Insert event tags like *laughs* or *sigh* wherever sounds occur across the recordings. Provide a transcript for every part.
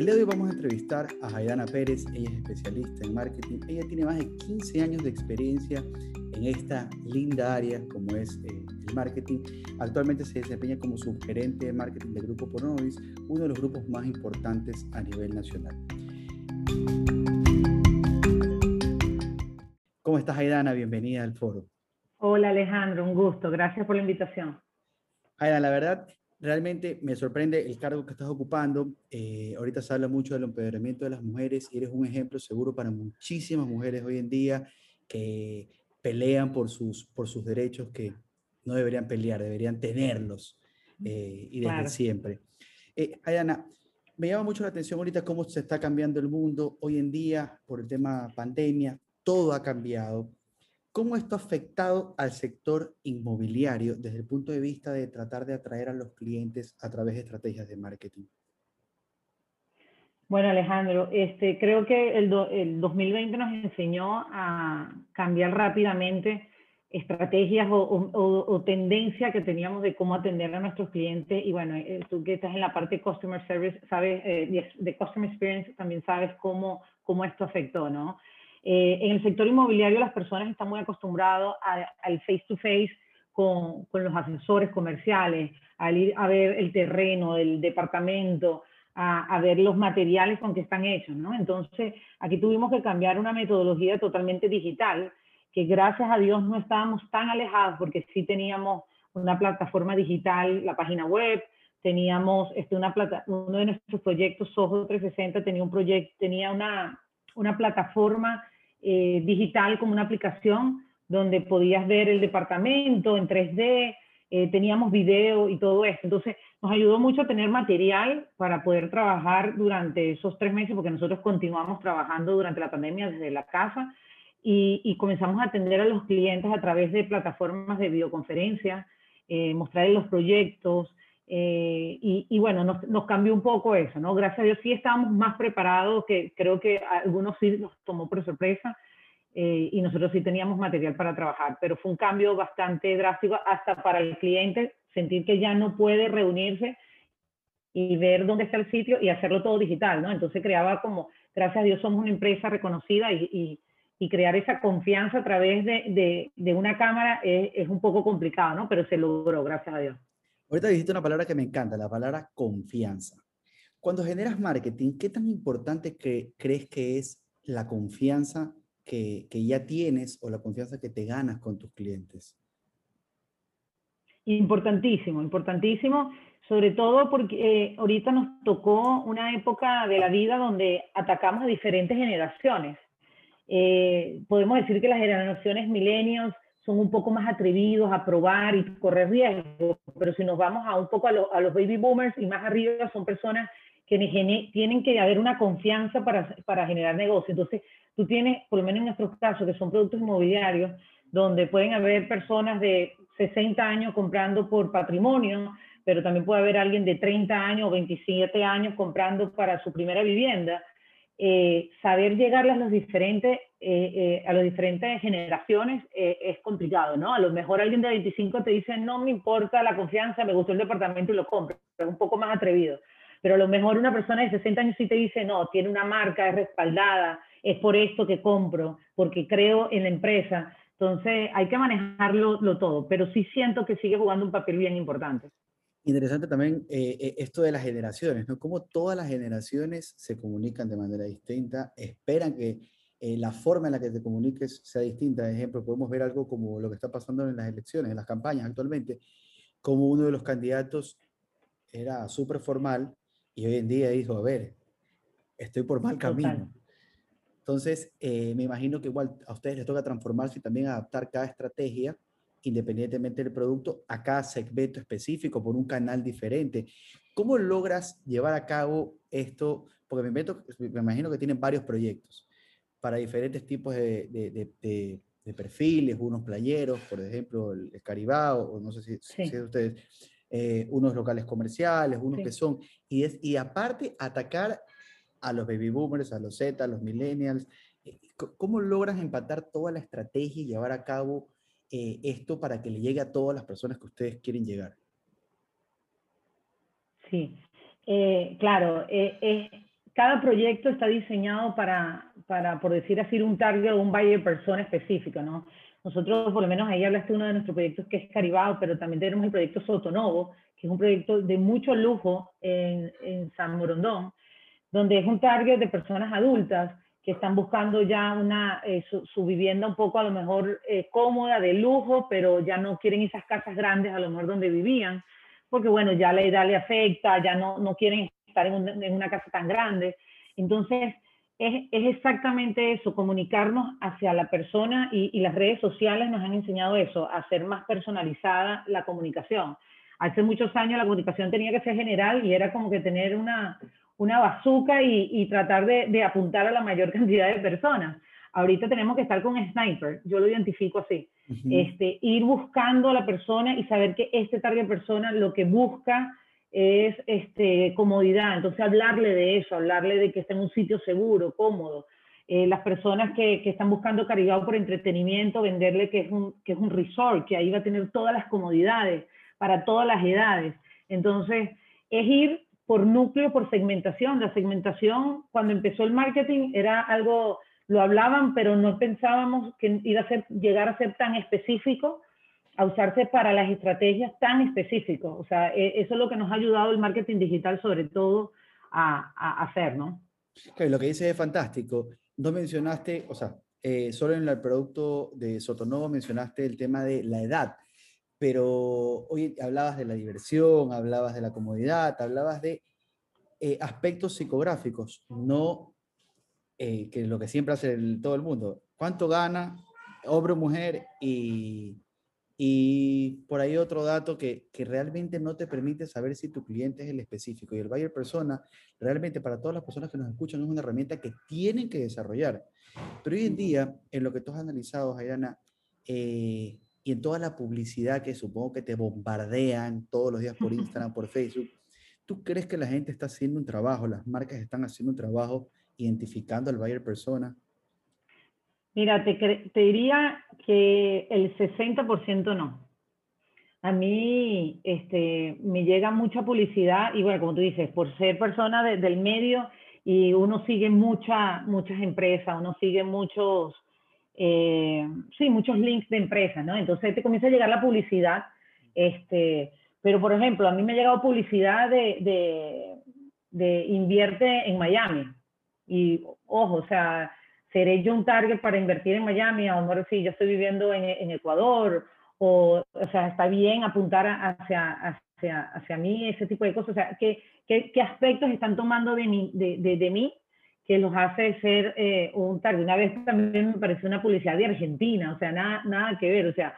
El día de hoy vamos a entrevistar a Jaidana Pérez, ella es especialista en marketing, ella tiene más de 15 años de experiencia en esta linda área como es eh, el marketing. Actualmente se desempeña como subgerente de marketing del Grupo Ponovis, uno de los grupos más importantes a nivel nacional. ¿Cómo estás, Aidana? Bienvenida al foro. Hola, Alejandro, un gusto. Gracias por la invitación. Aidana, la verdad, realmente me sorprende el cargo que estás ocupando. Eh, ahorita se habla mucho del empoderamiento de las mujeres y eres un ejemplo seguro para muchísimas mujeres hoy en día que pelean por sus, por sus derechos que no deberían pelear, deberían tenerlos eh, y desde siempre. Eh, Ayana, me llama mucho la atención ahorita cómo se está cambiando el mundo hoy en día por el tema pandemia, todo ha cambiado. ¿Cómo esto ha afectado al sector inmobiliario desde el punto de vista de tratar de atraer a los clientes a través de estrategias de marketing? Bueno, Alejandro, este, creo que el, el 2020 nos enseñó a cambiar rápidamente estrategias o, o, tendencia que teníamos de cómo atender a nuestros clientes. Y bueno, eh, tú que estás en la parte de Customer Service, sabes, eh, de Customer Experience, también sabes cómo, cómo esto afectó, ¿no? Eh, en el sector inmobiliario las personas están muy acostumbradas al face-to-face con, con, los asesores comerciales, al ir a ver el terreno, el departamento, a, ver los materiales con que están hechos, ¿no? Entonces, aquí tuvimos que cambiar una metodología totalmente digital, que gracias a Dios no estábamos tan alejados porque sí teníamos una plataforma digital, la página web, teníamos este, una plata, uno de nuestros proyectos, Soho 360, tenía un proyecto, tenía una, una plataforma eh, digital como una aplicación donde podías ver el departamento en 3D, eh, teníamos video y todo esto. Entonces, nos ayudó mucho a tener material para poder trabajar durante esos tres meses, porque nosotros continuamos trabajando durante la pandemia desde la casa y, comenzamos a atender a los clientes a través de plataformas de videoconferencia, eh, mostrarles los proyectos. Eh, y, bueno, nos, nos, cambió un poco eso, ¿no? Gracias a Dios sí estábamos más preparados, que creo que algunos sí nos tomó por sorpresa, eh, y nosotros sí teníamos material para trabajar, pero fue un cambio bastante drástico hasta para el cliente sentir que ya no puede reunirse y ver dónde está el sitio y hacerlo todo digital, ¿no? Entonces creaba como, gracias a Dios somos una empresa reconocida y, y, y crear esa confianza a través de, de, de una cámara es, es, un poco complicado, ¿no? Pero se logró, gracias a Dios. Ahorita dijiste una palabra que me encanta, la palabra confianza. Cuando generas marketing, ¿qué tan importante que, crees que es la confianza que, ya tienes o la confianza que te ganas con tus clientes? Importantísimo, importantísimo, sobre todo porque eh, ahorita nos tocó una época de la vida donde atacamos a diferentes generaciones. Eh, podemos decir que las generaciones millennials son un poco más atrevidos a probar y correr riesgos, pero si nos vamos a un poco a, los baby boomers y más arriba son personas que tienen que haber una confianza para, para generar negocio. Entonces, tú tienes, por lo menos en nuestros casos, que son productos inmobiliarios, donde pueden haber personas de 60 años comprando por patrimonio, pero también puede haber alguien de 30 años o 27 años comprando para su primera vivienda. Eh, saber llegar a los diferentes, eh, eh, a las diferentes generaciones es complicado, ¿no? A lo mejor alguien de 25 te dice, no me importa la confianza, me gustó el departamento y lo compro, es un poco más atrevido. Pero a lo mejor una persona de 60 años sí te dice, no, tiene una marca, es respaldada, es por esto que compro, porque creo en la empresa. Entonces hay que manejarlo todo, pero sí siento que sigue jugando un papel bien importante. Interesante también eh, eh, esto de las generaciones, ¿no? Cómo todas las generaciones se comunican de manera distinta, esperan que eh, la forma en la que te comuniques sea distinta. Por ejemplo, podemos ver algo como lo que está pasando en las elecciones, en las campañas actualmente, como uno de los candidatos era súper formal y hoy en día dijo, a ver, estoy por mal camino. Entonces, eh, me imagino que igual a ustedes les toca transformarse y también adaptar cada estrategia, independientemente del producto, a cada segmento específico por un canal diferente. ¿Cómo logras llevar a cabo esto? Porque me, imagino que tienen varios proyectos para diferentes tipos de, de, de, perfiles, unos playeros, por ejemplo, el, Caribao, o no sé si, si es ustedes, eh, unos locales comerciales, unos que son, y, es, y aparte atacar a los baby boomers, a los Z, a los millennials? Eh, ¿Cómo logras empatar toda la estrategia y llevar a cabo eh, esto para que le llegue a todas las personas que ustedes quieren llegar? Sí, eh, claro, cada proyecto está diseñado para, para, por decir así, un target o un buyer persona específico, ¿no? Nosotros, por lo menos ahí hablaste de uno de nuestros proyectos que es Caribao, pero también tenemos el proyecto Sotonovo, que es un proyecto de mucho lujo en, en San Morondón, donde es un target de personas adultas que están buscando ya una, eh, su, vivienda un poco a lo mejor eh, cómoda, de lujo, pero ya no quieren esas casas grandes a lo mejor donde vivían, porque bueno, ya la edad le afecta, ya no, no quieren estar en, una casa tan grande. Entonces, es, es, exactamente eso, comunicarnos hacia la persona y, y, las redes sociales nos han enseñado eso, a hacer más personalizada la comunicación. Hace muchos años la comunicación tenía que ser general y era como que tener una, una bazooka y, tratar de, apuntar a la mayor *laughs* cantidad de personas. Ahorita tenemos que estar con sniper, yo lo identifico así. este, ir buscando a la persona y saber que este target persona lo que busca es este, comodidad. Entonces hablarle de eso, hablarle de que está en un sitio seguro, cómodo. Eh, las personas que, que, están buscando caridad por entretenimiento, venderle que es, un, que es un resort, que ahí va a tener todas las comodidades para todas las edades. Entonces, es ir por núcleo, por segmentación. La segmentación, cuando empezó el marketing, era algo, lo hablaban, pero no pensábamos que iba a ser, llegar a ser tan específico, a usarse para las estrategias tan específicos. O sea, e, eso es lo que nos ha ayudado el marketing digital, sobre todo, a, a hacer, ¿no? lo que dices es fantástico. No mencionaste, o sea, eh, solo en el producto de Sotonovo mencionaste el tema de la edad pero hoy hablabas de la diversión, hablabas de la comodidad, hablabas de eh, aspectos psicográficos, no eh, que lo que siempre hace todo el mundo. ¿Cuánto gana hombre o mujer? Y, y por ahí otro dato que, que, realmente no te permite saber si tu cliente es el específico. Y el buyer persona, realmente para todas las personas que nos escuchan, es una herramienta que tienen que desarrollar. Pero hoy en día, en lo que tú has analizado, Jairana, eh, y en toda la publicidad que supongo que te bombardean todos los días por *laughs* Instagram, por Facebook, ¿tú crees que la gente está haciendo un trabajo, las marcas están haciendo un trabajo identificando al buyer persona? Mira, te, te diría que el 60% no. A mí este, me llega mucha publicidad y bueno, como tú dices, por ser persona del medio y uno sigue mucha, muchas empresas, uno sigue muchos eh, sí, muchos links de empresas, ¿no? Entonces te comienza a llegar la publicidad, este, pero por ejemplo, a mí me ha llegado publicidad de, de, invierte en Miami. Y ojo, o sea, seré yo un target para invertir en Miami, a lo mejor si yo estoy viviendo en, en Ecuador, o, o sea, está bien apuntar hacia, hacia, hacia mí, ese tipo de cosas. O sea, ¿qué, qué, qué aspectos están tomando de mí, de, de, de mí que los hace ser eh, un target. Una vez también me pareció una publicidad de Argentina, o sea, nada, nada que ver, o sea,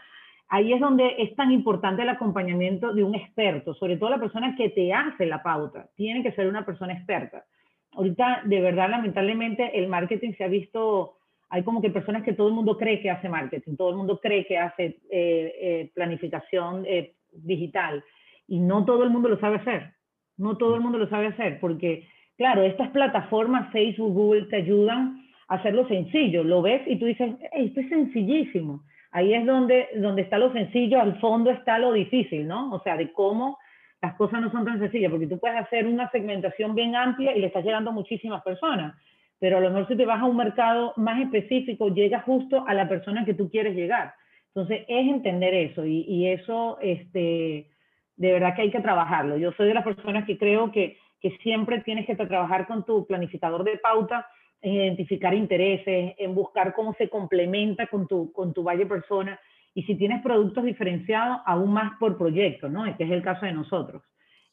ahí es donde es tan importante el acompañamiento de un experto, sobre todo la persona que te hace la pauta, tiene que ser una persona experta. Ahorita, de verdad, lamentablemente, el marketing se ha visto, hay como que personas que todo el mundo cree que hace marketing, todo el mundo cree que hace eh, eh, planificación digital, y no todo el mundo lo sabe hacer, no todo el mundo lo sabe hacer, porque Claro, estas plataformas, Facebook, Google, te ayudan a hacerlo sencillo. Lo ves y tú dices, esto es sencillísimo. Ahí es donde, donde está lo sencillo, al fondo está lo difícil, ¿no? O sea, de cómo las cosas no son tan sencillas, porque tú puedes hacer una segmentación bien amplia y le estás llegando a muchísimas personas, pero a lo mejor si te vas a un mercado más específico, llega justo a la persona que tú quieres llegar. Entonces, es entender eso y, y eso, este, de verdad que hay que trabajarlo. Yo soy de las personas que creo que que siempre tienes que trabajar con tu planificador de pauta en identificar intereses, en buscar cómo se complementa con tu, con tu valle persona y si tienes productos diferenciados, aún más por proyecto, ¿no? Que es el caso de nosotros.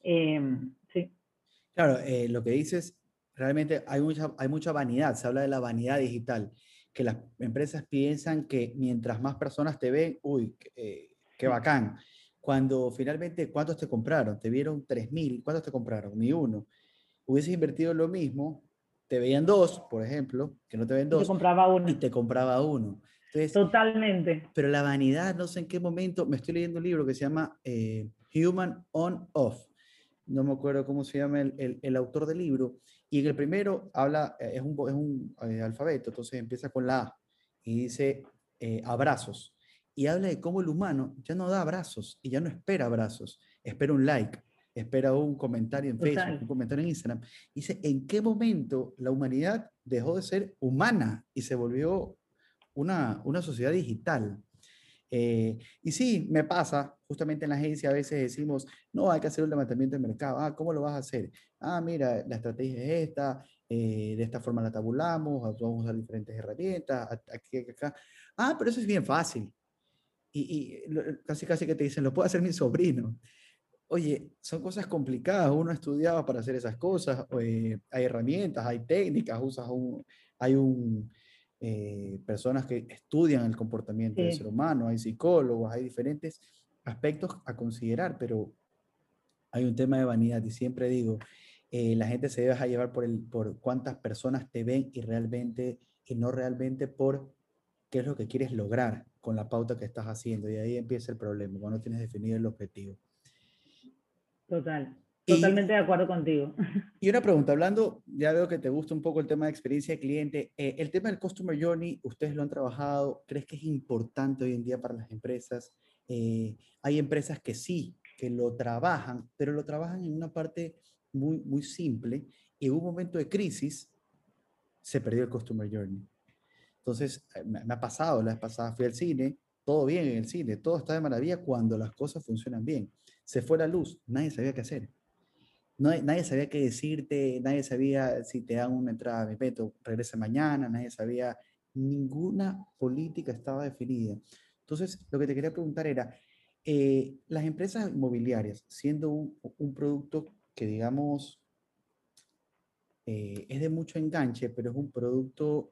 Em, sí. Claro, eh, lo que dices, realmente hay mucha, hay mucha vanidad, se habla de la vanidad digital, que las empresas piensan que mientras más personas te ven, uy, eh, qué bacán cuando finalmente, ¿cuántos te compraron? Te vieron 3.000, ¿cuántos te compraron? Ni uno. Hubieses invertido lo mismo, te veían dos, por ejemplo, que no te ven dos. Y te compraba uno. Y te compraba uno. Totalmente. Pero la vanidad, no sé en qué momento, me estoy leyendo un libro que se llama eh, Human On Off. No me acuerdo cómo se llama el, el, autor del libro. Y en el primero habla, eh, es un, es un eh, alfabeto, entonces empieza con la A y dice abrazos y habla de cómo el humano ya no da abrazos y ya no espera abrazos, espera un like, espera un comentario en Facebook, un comentario en Instagram. Dice, ¿en qué momento la humanidad dejó de ser humana y se volvió una, una sociedad digital? Eh, y sí, me pasa, justamente en la agencia a veces decimos, no, hay que hacer un levantamiento de mercado. Ah, ¿cómo lo vas a hacer? Ah, mira, la estrategia es esta, eh, de esta forma la tabulamos, vamos a usar diferentes herramientas, aquí, acá. Ah, pero eso es bien fácil. Y, casi, casi que te dicen, lo puede hacer mi sobrino. Oye, son cosas complicadas, uno estudiaba para hacer esas cosas, eh, hay herramientas, hay técnicas, usas un, hay un, eh, personas que estudian el comportamiento del ser humano, hay psicólogos, hay diferentes aspectos a considerar, pero hay un tema de vanidad y siempre digo, eh, la gente se debe dejar llevar por, el, por cuántas personas te ven y realmente, y no realmente por qué es lo que quieres lograr con la pauta que estás haciendo. Y ahí empieza el problema, cuando tienes definido el objetivo. Total. Totalmente de acuerdo contigo. *laughs* Y una pregunta, hablando, ya veo que te gusta un poco el tema de experiencia de cliente, eh, el tema del Customer Journey, ustedes lo han trabajado, ¿crees que es importante hoy en día para las empresas? Eh, hay empresas que sí, que lo trabajan, pero lo trabajan en una parte muy, muy simple y en un momento de crisis se perdió el Customer Journey. Entonces, eh, me, ha pasado, la vez pasada fui al cine, todo bien en el cine, todo está de maravilla cuando las cosas funcionan bien. Se fue la luz, nadie sabía qué hacer nadie sabía qué decirte, nadie sabía si te dan una entrada a evento, regresa mañana, nadie sabía, ninguna política estaba definida. Entonces, lo que te quería preguntar era, eh, las empresas inmobiliarias, siendo un, producto que digamos eh, es de mucho enganche, pero es un producto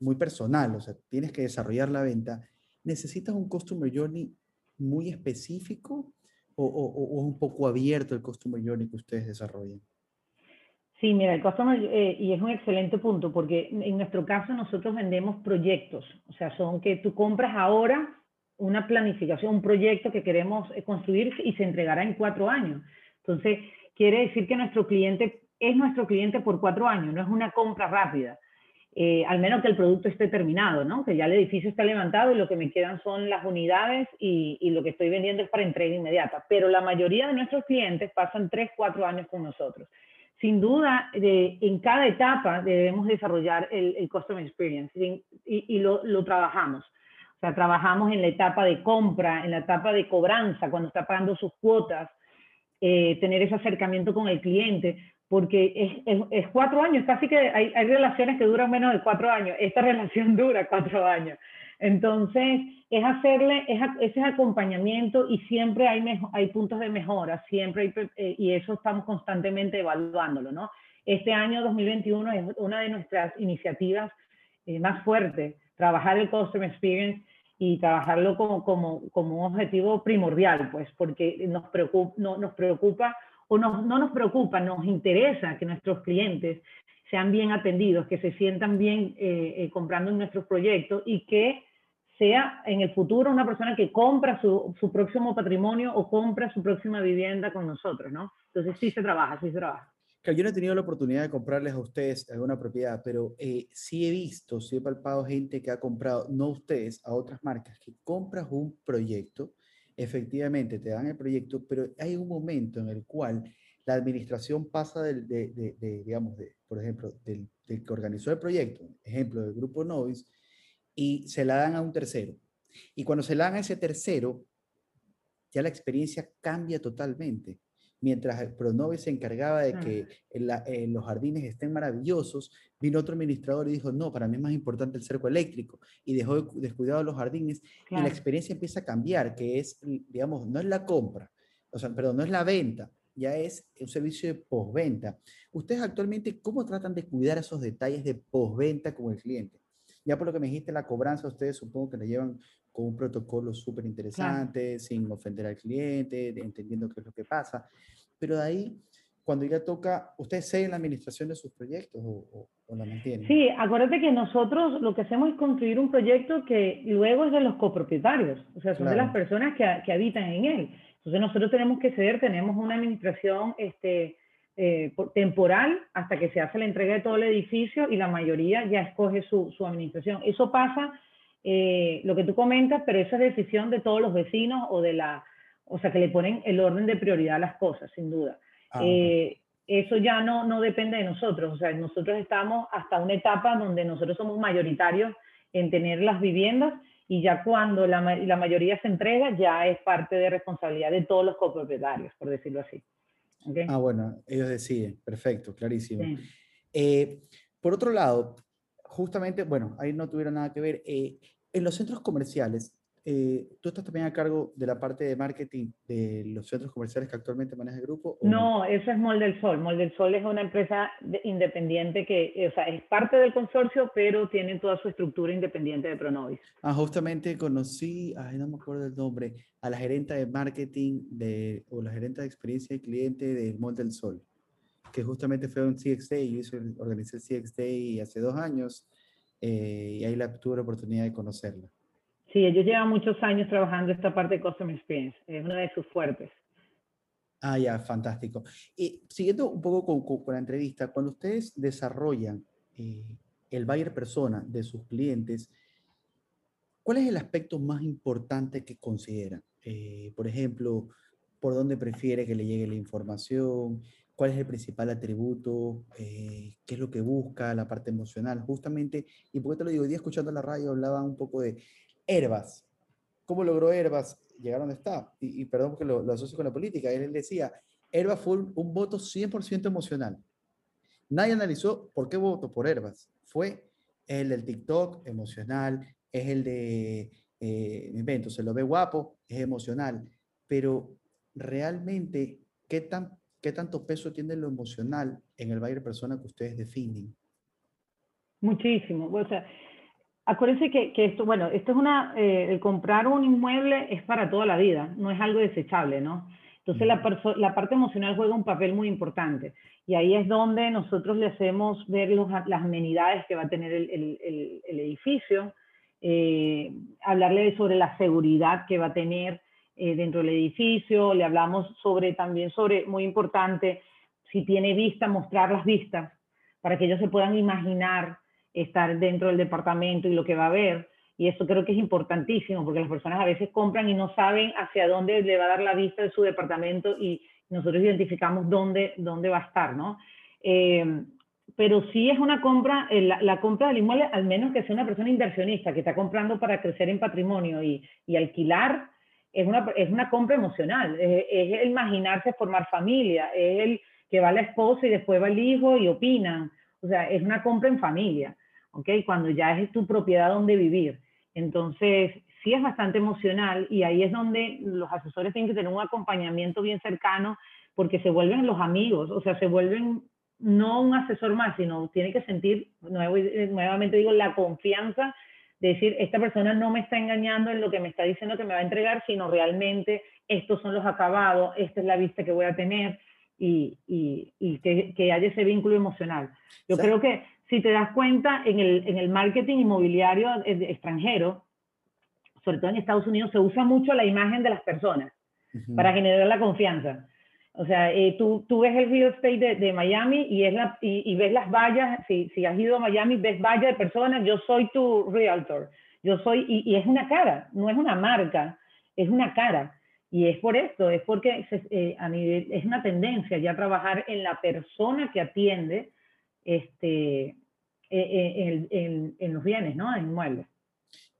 muy personal, o sea, tienes que desarrollar la venta, necesitas un customer journey muy específico o, o, un poco abierto el Customer Journey que ustedes desarrollan? Sí, mira, el Customer, eh, y es un excelente punto, porque en nuestro caso nosotros vendemos proyectos, o sea, son que tú compras ahora una planificación, un proyecto que queremos eh, construir y se entregará en cuatro años. Entonces, quiere decir que nuestro cliente es nuestro cliente por cuatro años, no es una compra rápida. Eh, al menos que el producto esté terminado, ¿no? Que ya el edificio está levantado y lo que me quedan son las unidades y, lo que estoy vendiendo es para entrega inmediata. Pero la mayoría de nuestros clientes pasan tres, cuatro años con nosotros. Sin duda, en cada etapa debemos desarrollar el, Customer Experience y, lo, trabajamos. O sea, trabajamos en la etapa de compra, en la etapa de cobranza, cuando está pagando sus cuotas, eh, tener ese acercamiento con el cliente, porque es, cuatro años, casi que hay, relaciones que duran menos de cuatro años, esta *laughs* relación dura cuatro años. Entonces, es hacerle ese acompañamiento y siempre hay, hay puntos de mejora, siempre hay, eh, y eso estamos constantemente evaluándolo, ¿no? Este año 2021 es una de nuestras iniciativas eh, más fuertes, trabajar el Customer Experience y trabajarlo como, como, como un objetivo primordial, pues, porque nos preocupa, no, nos preocupa o no nos preocupa, nos interesa que nuestros clientes sean bien atendidos, que se sientan bien eh, eh, comprando en nuestros proyectos y que sea en el futuro una persona que compra su, su, próximo patrimonio o compra su próxima vivienda con nosotros, ¿no? Entonces sí se trabaja, sí se trabaja. Yo no he tenido la oportunidad de comprarles a ustedes alguna propiedad, pero eh, sí he visto, sí he palpado gente que ha comprado, no ustedes, a otras marcas, que compras un proyecto efectivamente te dan el proyecto, pero hay un momento en el cual la administración pasa del, de, digamos, de, por ejemplo, del, que organizó el proyecto, ejemplo del grupo Novis, y se la dan a un tercero. Y cuando se la dan a ese tercero, ya la experiencia cambia totalmente mientras el Pronovis se encargaba de que los jardines estén maravillosos, vino otro administrador y dijo, no, para mí es más importante el cerco eléctrico, y dejó descuidado los jardines, y la experiencia empieza a cambiar, que es, digamos, no es la compra, o sea, perdón, no es la venta, ya es un servicio de postventa. Ustedes actualmente, ¿cómo tratan de cuidar esos detalles de postventa con el cliente? Ya por lo que me dijiste, la cobranza, ustedes supongo que la llevan con un protocolo súper interesante, sin ofender al cliente, entendiendo qué es lo que pasa. Pero de ahí, cuando ya toca, ¿ustedes siguen la administración de sus proyectos o, o, la mantienen? Sí, acuérdate que nosotros lo que hacemos es construir un proyecto que luego es de los copropietarios, o sea, son de las personas que, que, habitan en él. Entonces nosotros tenemos que ceder, tenemos una administración este, eh, temporal hasta que se hace la entrega de todo el edificio y la mayoría ya escoge su, su administración. Eso pasa eh, lo que tú comentas, pero esa es decisión de todos los vecinos o de la, o sea, que le ponen el orden de prioridad a las cosas, sin duda. Ah, eh, eso ya no, no depende de nosotros, o sea, nosotros estamos hasta una etapa donde nosotros somos mayoritarios en tener las viviendas y ya cuando la, la mayoría se entrega, ya es parte de responsabilidad de todos los copropietarios, por decirlo así. Ah, bueno, ellos deciden, perfecto, clarísimo. Eh, por otro lado, justamente, bueno, ahí no tuvieron nada que ver, eh, en los centros comerciales, eh, ¿tú estás también a cargo de la parte de marketing de los centros comerciales que actualmente maneja el grupo? No, eso es Molde del Sol. Molde del Sol es una empresa independiente que, o sea, es parte del consorcio, pero tiene toda su estructura independiente de Pronovis. Ah, justamente conocí, ay, no me acuerdo el nombre, a la gerente de marketing de, o la gerente de experiencia de cliente de Molde del Sol, que justamente fue un CX Day, yo hice, organizé el CX Day hace dos años eh, y ahí la, tuve la oportunidad de conocerla. Sí, ellos llevan muchos años trabajando esta parte de Customer Experience, es una de sus fuertes. Ah, ya, fantástico. Y siguiendo un poco con, la entrevista, cuando ustedes desarrollan eh, el buyer persona de sus clientes, ¿cuál es el aspecto más importante que consideran? Eh, por ejemplo, ¿por dónde prefiere que le llegue la información? ¿Cuál es el principal atributo? Eh, ¿Qué es lo que busca? La parte emocional, justamente. Y por qué te lo digo, hoy día escuchando la radio hablaba un poco de Herbas. ¿Cómo logró Herbas llegar a donde está? Y, perdón porque lo, asocio con la política. Él, decía, Herbas fue un, voto 100% emocional. Nadie analizó por qué votó por Herbas. Fue el del TikTok, emocional, es el de, eh, invento, se lo ve guapo, es emocional. Pero realmente, ¿qué, tan, ¿qué tanto peso tiene lo emocional en el Bayer persona que ustedes definen? Muchísimo. O sea, Acuérdense que, que, esto, bueno, esto es una, eh, comprar un inmueble es para toda la vida, no es algo desechable, ¿no? Entonces la, la parte emocional juega un papel muy importante y ahí es donde nosotros le hacemos ver los, las amenidades que va a tener el, el, el, edificio, eh, hablarle sobre la seguridad que va a tener eh, dentro del edificio, le hablamos sobre también sobre, muy importante, si tiene vista, mostrar las vistas para que ellos se puedan imaginar estar dentro del departamento y lo que va a ver. Y eso creo que es importantísimo porque las personas a veces compran y no saben hacia dónde le va a dar la vista de su departamento y nosotros identificamos dónde, dónde va a estar, ¿no? Eh, pero sí es una compra, eh, la, compra del inmueble, al menos que sea una persona inversionista que está comprando para crecer en patrimonio y, y alquilar, es una, es una compra emocional, es, es, el imaginarse formar familia, es el que va la esposa y después va el hijo y opinan, o sea, es una compra en familia. ¿Ok? Cuando ya es tu propiedad donde vivir. Entonces, sí es bastante emocional y ahí es donde los asesores tienen que tener un acompañamiento bien cercano porque se vuelven los amigos, o sea, se vuelven no un asesor más, sino tiene que sentir, eh, nuevamente digo, la confianza de decir, esta persona no me está engañando en lo que me está diciendo que me va a entregar, sino realmente estos son los acabados, esta es la vista que voy a tener y, y, que, que, haya ese vínculo emocional. Yo creo que si te das cuenta, en el, en el marketing inmobiliario extranjero, sobre todo en Estados Unidos, se usa mucho la imagen de las personas para generar la confianza. O sea, eh, tú, tú, ves el real estate de, de Miami y, es la, y, ves las vallas, si, si, has ido a Miami, ves vallas de personas, yo soy tu realtor, yo soy, y, y, es una cara, no es una marca, es una cara. Y es por esto, es porque eh, a nivel, es una tendencia ya trabajar en la persona que atiende este, e, e, en, en, los bienes, ¿no? En inmuebles.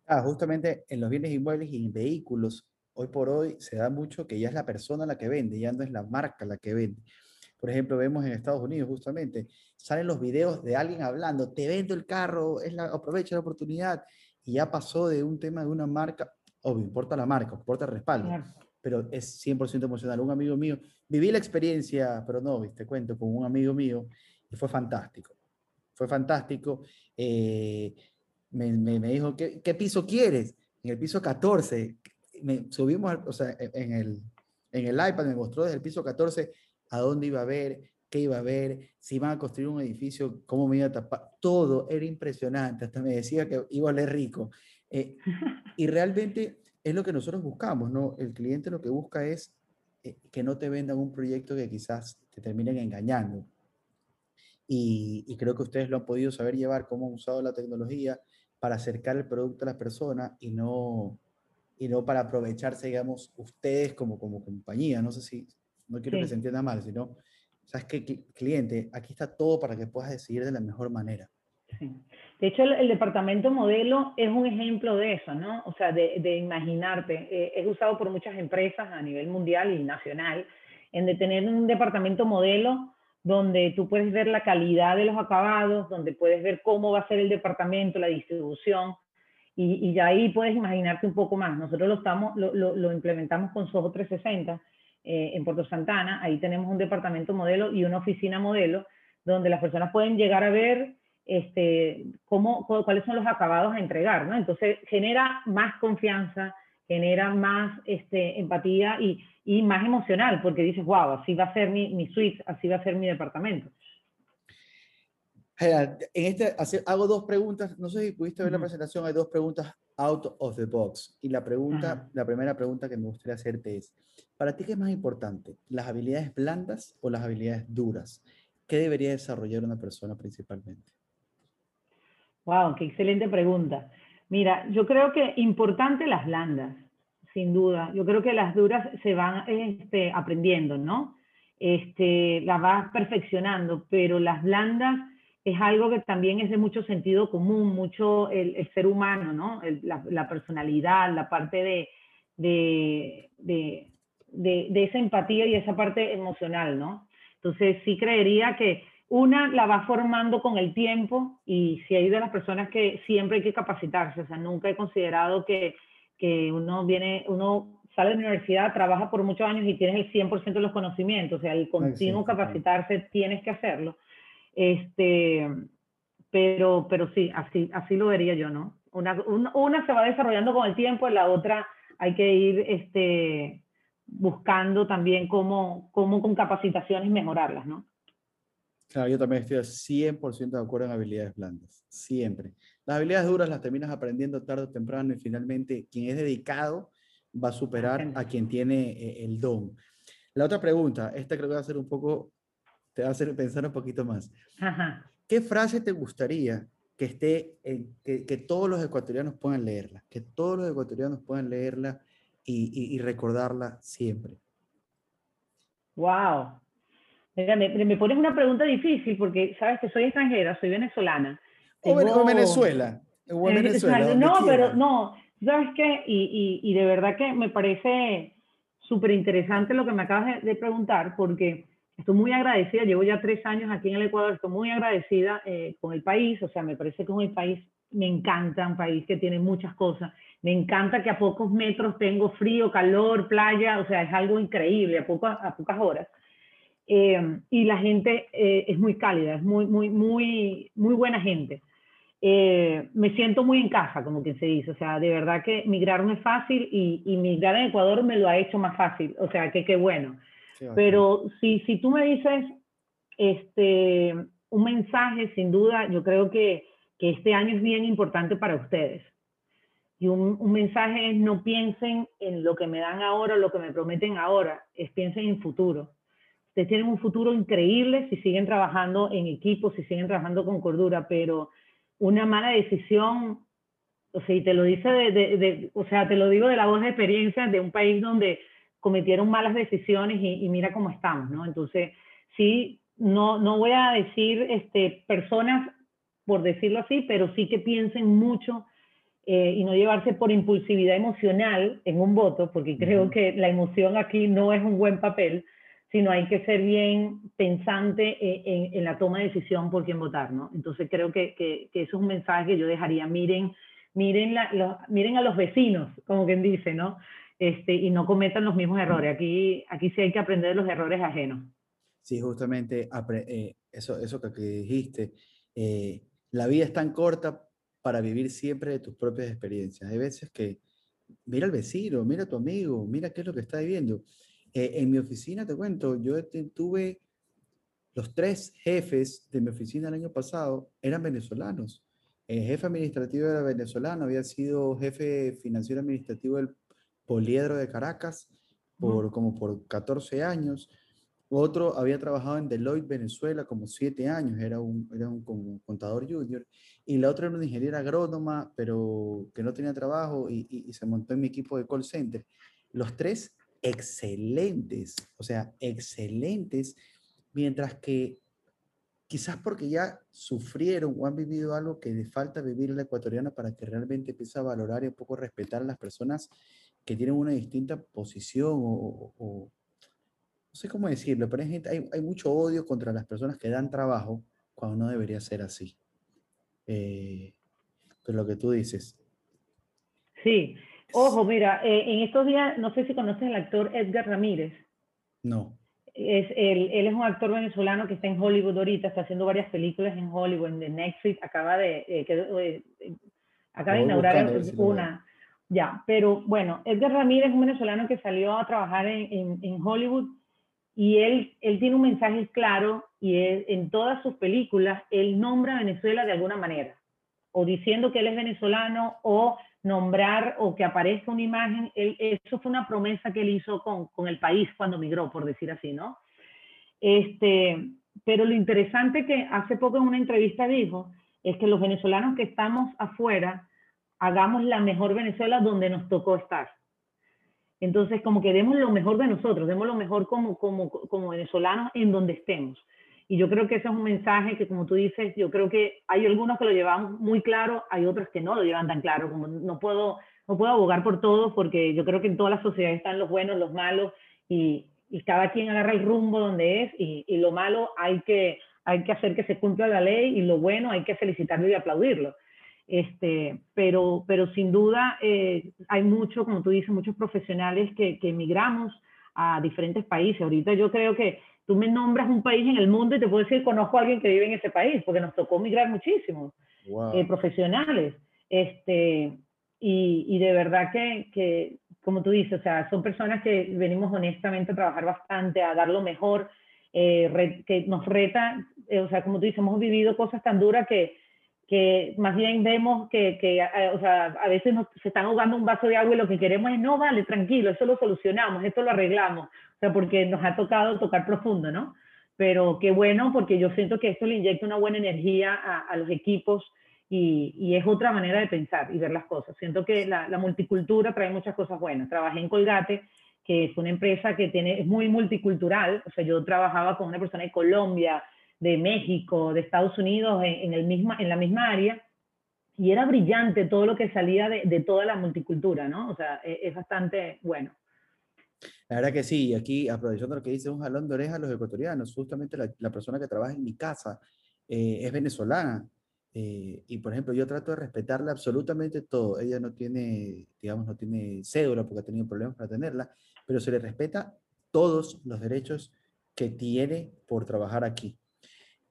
Ah, justamente en los bienes inmuebles y en vehículos, hoy por hoy se da mucho que ya es la persona la que vende, ya no es la marca la que vende. Por ejemplo, vemos en Estados Unidos justamente, salen los videos de alguien hablando, te vendo el carro, es la, aprovecha la oportunidad, y ya pasó de un tema de una marca, obvio, importa la marca, importa el respaldo, pero es 100% emocional. Un amigo mío, viví la experiencia, pero no, te cuento, con un amigo mío, y fue fantástico. Fue fantástico. Eh, me, dijo, ¿qué, ¿qué, piso quieres? En el piso 14. Me, subimos, o sea, en el, en el iPad me mostró desde el piso 14 a dónde iba a ver, qué iba a ver, si iban a construir un edificio, cómo me iba a tapar. Todo era impresionante. Hasta me decía que iba a leer rico. Eh, y realmente es lo que nosotros buscamos, ¿no? El cliente lo que busca es eh, que no te vendan un proyecto que quizás te terminen engañando. Y, creo que ustedes lo han podido saber llevar, cómo han usado la tecnología para acercar el producto a las personas y no, y no para aprovecharse, digamos, ustedes como, como compañía. No sé si, no quiero que se entienda mal, sino, sabes que cliente, aquí está todo para que puedas decidir de la mejor manera. Sí. De hecho, el, departamento modelo es un ejemplo de eso, ¿no? O sea, de, de imaginarte. Eh, es usado por muchas empresas a nivel mundial y nacional, en de tener un departamento modelo donde tú puedes ver la calidad de los acabados, donde puedes ver cómo va a ser el departamento, la distribución, y, ya ahí puedes imaginarte un poco más. Nosotros lo, estamos, lo, implementamos con Soho 360 eh, en Puerto Santana, ahí tenemos un departamento modelo y una oficina modelo, donde las personas pueden llegar a ver este, cómo, cuáles son los acabados a entregar, ¿no? Entonces genera más confianza, genera más este, empatía y, y más emocional, porque dices, wow, así va a ser mi, mi suite, así va a ser mi departamento. En este, hago dos preguntas, no sé si pudiste ver la presentación, hay dos preguntas out of the box. Y la pregunta, la primera pregunta que me gustaría hacerte es, ¿para ti qué es más importante, las habilidades blandas o las habilidades duras? ¿Qué debería desarrollar una persona principalmente? Wow, qué excelente pregunta. Mira, yo creo que importante las blandas sin duda. Yo creo que las duras se van este, aprendiendo, ¿no? Este, las vas perfeccionando, pero las blandas es algo que también es de mucho sentido común, mucho el, ser humano, ¿no? la, personalidad, la parte de, de, de, de, esa empatía y esa parte emocional, ¿no? Entonces sí creería que una la va formando con el tiempo y si hay de las personas que siempre hay que capacitarse, o sea, nunca he considerado que que uno viene, uno sale de la universidad, trabaja por muchos años y tienes el 100% de los conocimientos, o sea, el continuo capacitarse tienes que hacerlo. Este, pero, pero sí, así, así lo vería yo, ¿no? Una, una, se va desarrollando con el tiempo, la otra hay que ir este, buscando también cómo, cómo con capacitaciones mejorarlas, ¿no? Claro, yo también estoy 100% de acuerdo en habilidades blandas, siempre. Las habilidades duras las terminas aprendiendo tarde o temprano y finalmente quien es dedicado va a superar a quien tiene eh, el don. La otra pregunta, esta creo que va a ser un poco, te va a hacer pensar un poquito más. ¿Qué frase te gustaría que esté, en, que, que, todos los ecuatorianos puedan leerla? Que todos los ecuatorianos puedan leerla y, y, recordarla siempre. Wow. Me, me, pones una pregunta difícil porque sabes que soy extranjera, soy venezolana o, Venezuela. O Venezuela no, pero no, ¿sabes qué? Y, y, y, de verdad que me parece súper interesante lo que me acabas de, preguntar, porque estoy muy agradecida, llevo ya tres años aquí en el Ecuador, estoy muy agradecida eh, con el país, o sea, me parece que es un país, me encanta, un país que tiene muchas cosas, me encanta que a pocos metros tengo frío, calor, playa, o sea, es algo increíble, a, pocas a pocas horas. Eh, y la gente eh, es muy cálida, es muy, muy, muy, muy buena gente. Eh, me siento muy en casa, como quien se dice. O sea, de verdad que migrar no es fácil y, y migrar en Ecuador me lo ha hecho más fácil. O sea, que qué bueno. Pero si, si tú me dices este, un mensaje, sin duda, yo creo que, que este año es bien importante para ustedes. Y un, un, mensaje es no piensen en lo que me dan ahora, lo que me prometen ahora, es piensen en futuro. Ustedes tienen un futuro increíble si siguen trabajando en equipo, si siguen trabajando con cordura, pero una mala decisión, o sea, y te lo dice de, de, o sea, te lo digo de la voz de experiencia de un país donde cometieron malas decisiones y, mira cómo estamos, ¿no? Entonces, sí, no, no voy a decir este, personas, por decirlo así, pero sí que piensen mucho eh, y no llevarse por impulsividad emocional en un voto, porque creo que la emoción aquí no es un buen papel, sino hay que ser bien pensante en, en, la toma de decisión por quién votar, ¿no? Entonces creo que, que, que, eso es un mensaje que yo dejaría, miren, miren, la, miren a los vecinos, como quien dice, ¿no? Este, y no cometan los mismos errores. Aquí, aquí sí hay que aprender de los errores ajenos. Sí, justamente eh, eso, eso que, dijiste, eh, la vida es tan corta para vivir siempre de tus propias experiencias. Hay veces que mira al vecino, mira a tu amigo, mira qué es lo que está viviendo. Eh, en mi oficina, te cuento, yo tuve los tres jefes de mi oficina el año pasado, eran venezolanos. El jefe administrativo era venezolano, había sido jefe financiero administrativo del Poliedro de Caracas por como por 14 años. Otro había trabajado en Deloitte, Venezuela, como siete años, era un, era un contador junior. Y la otra era una ingeniera agrónoma, pero que no tenía trabajo y, y, se montó en mi equipo de call center. Los tres excelentes, o sea, excelentes, mientras que quizás porque ya sufrieron o han vivido algo que le falta vivir la ecuatoriana para que realmente empiece a valorar y un poco respetar a las personas que tienen una distinta posición o, no sé cómo decirlo, pero hay, hay, mucho odio contra las personas que dan trabajo cuando no debería ser así. Eh, pero lo que tú dices. Sí, ojo, mira, eh, en estos días, no sé si conoces al actor Edgar Ramírez. No. Es, él, él, es un actor venezolano que está en Hollywood ahorita, está haciendo varias películas en Hollywood, en Netflix, acaba de, eh, acaba de inaugurar una. Ya, pero bueno, Edgar Ramírez es un venezolano que salió a trabajar en, en Hollywood y él, él tiene un mensaje claro y en todas sus películas él nombra a Venezuela de alguna manera, o diciendo que él es venezolano, o nombrar o que aparezca una imagen. Eso fue una promesa que él hizo con, con, el país cuando migró, por decir así, ¿no? Este, pero lo interesante que hace poco en una entrevista dijo es que los venezolanos que estamos afuera hagamos la mejor Venezuela donde nos tocó estar. Entonces, como que demos lo mejor de nosotros, demos lo mejor como, como, como venezolanos en donde estemos. Y yo creo que ese es un mensaje que, como tú dices, yo creo que hay algunos que lo llevan muy claro, hay otros que no lo llevan tan claro. Como no puedo, no puedo abogar por todos, porque yo creo que en todas las sociedades están los buenos, los malos, y, y cada quien agarra el rumbo donde es, y, y, lo malo hay que, hay que hacer que se cumpla la ley, y lo bueno hay que felicitarlo y aplaudirlo. Este, pero, pero sin duda eh, hay mucho, como tú dices, muchos profesionales que, que emigramos a diferentes países. Ahorita yo creo que tú me nombras un país en el mundo y te puedo decir, conozco a alguien que vive en ese país, porque nos tocó migrar muchísimos eh, profesionales. Este, y, y, de verdad que, que, como tú dices, o sea, son personas que venimos honestamente a trabajar bastante, a dar lo mejor, eh, que nos reta, o sea, como tú dices, hemos vivido cosas tan duras que que más bien vemos que, que eh, o sea, a veces nos, se están ahogando un vaso de agua y lo que queremos es, no, vale, tranquilo, eso lo solucionamos, esto lo arreglamos, o sea, porque nos ha tocado tocar profundo, ¿no? Pero qué bueno, porque yo siento que esto le inyecta una buena energía a, a los equipos y, y, es otra manera de pensar y ver las cosas. Siento que la, la, multicultura trae muchas cosas buenas. Trabajé en Colgate, que es una empresa que tiene, es muy multicultural, o sea, yo trabajaba con una persona de Colombia, de México, de Estados Unidos, en, el misma, en la misma área, y era brillante todo lo que salía de, de toda la multicultura, ¿no? O sea, es, es, bastante bueno. La verdad que sí, aquí aprovechando lo que dice un jalón de oreja a los ecuatorianos, justamente la, la persona que trabaja en mi casa eh, es venezolana, eh, y por ejemplo, yo trato de respetarle absolutamente todo. Ella no tiene, digamos, no tiene cédula porque ha tenido problemas para tenerla, pero se le respeta todos los derechos que tiene por trabajar aquí.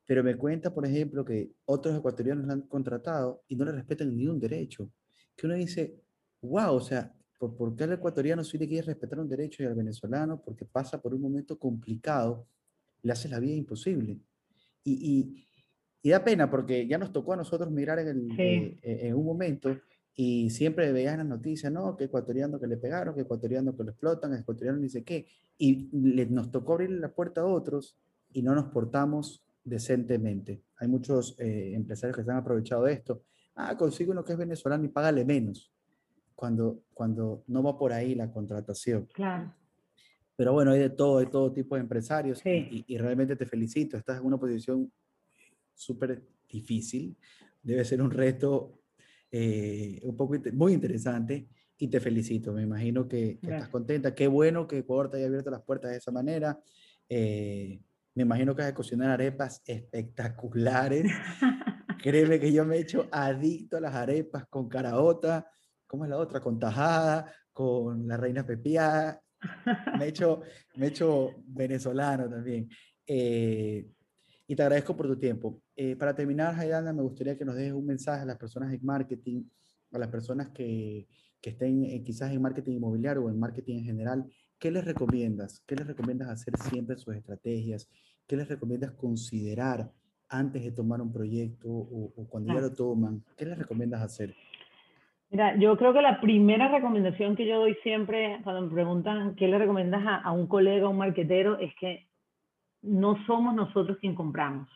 Pero me cuenta, por ejemplo, que otros ecuatorianos la han contratado y no le respetan ni un derecho. Que uno dice, wow, o sea, ¿por, ¿por qué al ecuatoriano sí le quiere respetar un derecho y al venezolano? Porque pasa por un momento complicado, le hace la vida imposible. Y, y, y da pena porque ya nos tocó a nosotros mirar en, el, eh, eh, en un momento y siempre veían las noticias, no, que ecuatoriano que le pegaron, que ecuatoriano que lo explotan, que ecuatoriano ni sé qué. Y le, nos tocó abrirle la puerta a otros y no nos portamos decentemente. Hay muchos eh, empresarios que se han aprovechado de esto. Ah, consigo uno que es venezolano y págale menos, cuando, cuando no va por ahí la contratación. Claro. Pero bueno, hay de todo, hay todo tipo de empresarios y, y, realmente te felicito. Estás en una posición súper difícil. Debe ser un reto eh, un poco muy interesante y te felicito. Me imagino que, que estás contenta. Qué bueno que Ecuador te haya abierto las puertas de esa manera. Eh, me imagino que vas a cocinar arepas espectaculares. Créeme que yo me he hecho adicto a las arepas con caraota, ¿cómo es la otra? Con tajada, con la reina pepiada. Me he hecho, me he hecho venezolano también. Eh, y te agradezco por tu tiempo. Eh, para terminar, Jaidana, me gustaría que nos dejes un mensaje a las personas en marketing, a las personas que, que estén eh, quizás en marketing inmobiliario o en marketing en general, ¿qué les recomiendas? ¿Qué les recomiendas hacer siempre en sus estrategias? ¿Qué les recomiendas considerar antes de tomar un proyecto o, o cuando ya lo toman? ¿Qué les recomiendas hacer? Mira, yo creo que la primera recomendación que yo doy siempre cuando me preguntan qué le recomiendas a, a un colega, a un marquetero, es que no somos nosotros quien compramos,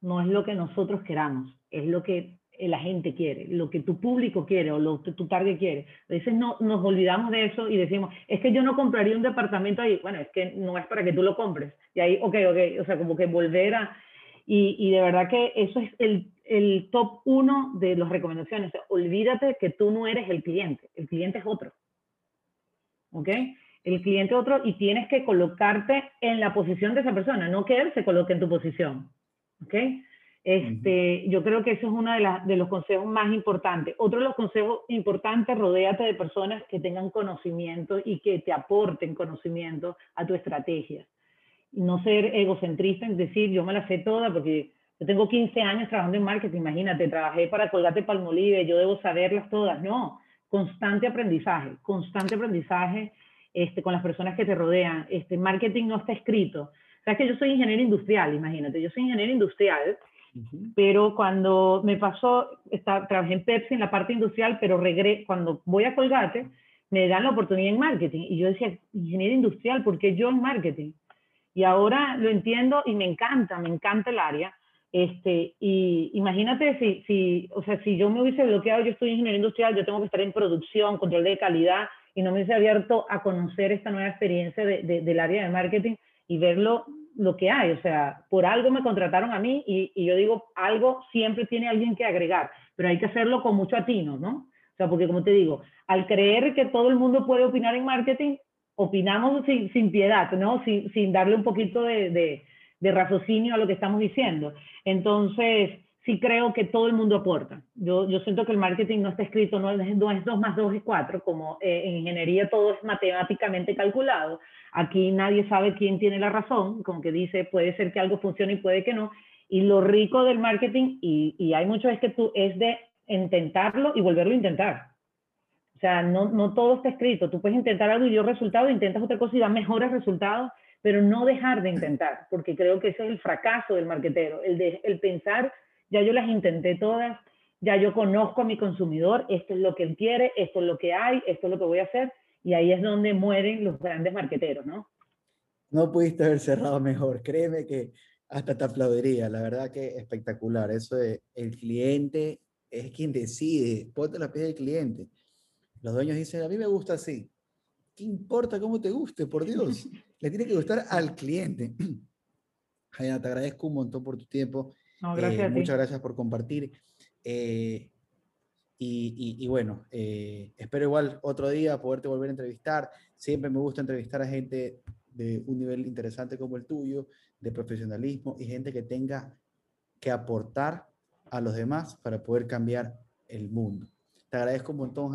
no es lo que nosotros queramos, es lo que la gente quiere, lo que tu público quiere o lo que tu target quiere. A veces no, nos olvidamos de eso y decimos, es que yo no compraría un departamento ahí. Bueno, es que no es para que tú lo compres. Y ahí, ok, ok, o sea, como que volver a... Y, y de verdad que eso es el, el top uno de las recomendaciones. Olvídate que tú no eres el cliente, el cliente es otro. ¿Ok? El cliente es otro y tienes que colocarte en la posición de esa persona, no que él se coloque en tu posición. ¿Ok? Este, Yo creo que eso es uno de, de, los consejos más importantes. Otro de los consejos importantes, rodéate de personas que tengan conocimiento y que te aporten conocimiento a tu estrategia. No ser egocentrista en decir, yo me la sé toda porque yo tengo 15 años trabajando en marketing, imagínate, trabajé para Colgate Palmolive, yo debo saberlas todas. No, constante aprendizaje, constante aprendizaje este, con las personas que te rodean. Este, marketing no está escrito. Sabes que yo soy ingeniero industrial, imagínate, yo soy ingeniero industrial pero cuando me pasó, está, trabajé en Pepsi en la parte industrial, pero regre, cuando voy a Colgate, me dan la oportunidad en marketing. Y yo decía, ingeniero industrial, ¿por qué yo en marketing? Y ahora lo entiendo y me encanta, me encanta el área. Este, y imagínate si, si, o sea, si yo me hubiese bloqueado, yo estoy ingeniero industrial, yo tengo que estar en producción, control de calidad, y no me hubiese abierto a conocer esta nueva experiencia de, del área de marketing y verlo lo que hay, o sea, por algo me contrataron a mí y, yo digo, algo siempre tiene alguien que agregar, pero hay que hacerlo con mucho atino, ¿no? O sea, porque como te digo, al creer que todo el mundo puede opinar en marketing, opinamos sin, sin piedad, ¿no? Sin, sin, darle un poquito de, de, de, raciocinio a lo que estamos diciendo. Entonces, sí creo que todo el mundo aporta. Yo, yo siento que el marketing no está escrito, no es, no es 2 más 2 es 4, como eh, en ingeniería todo es matemáticamente calculado. Aquí nadie sabe quién tiene la razón, como que dice, puede ser que algo funcione y puede que no. Y lo rico del marketing, y, y hay mucho es que tú, es de intentarlo y volverlo a intentar. O sea, no, no todo está escrito. Tú puedes intentar algo y dio resultado, intentas otra cosa y da mejores resultados, pero no dejar de intentar, *laughs* porque creo que ese es el fracaso del marketero, el, de, el pensar ya yo las intenté todas, ya yo conozco a mi consumidor, esto es lo que él quiere, esto es lo que hay, esto es lo que voy a hacer, y ahí es donde mueren los grandes marqueteros, ¿no? No pudiste haber cerrado mejor, créeme que hasta te aplaudiría, la verdad que espectacular, eso de el cliente es quien decide, ponte la pies del cliente. Los dueños dicen, a mí me gusta así. ¿Qué importa cómo te guste, por Dios? *laughs* Le tiene que gustar al cliente. Jaina, te agradezco un montón por tu tiempo. Eh, muchas gracias por compartir. Eh, y, bueno, eh, espero igual otro día poderte volver a entrevistar. Siempre me gusta entrevistar a gente de un nivel interesante como el tuyo, de profesionalismo y gente que tenga que aportar a los demás para poder cambiar el mundo. Te agradezco un montón.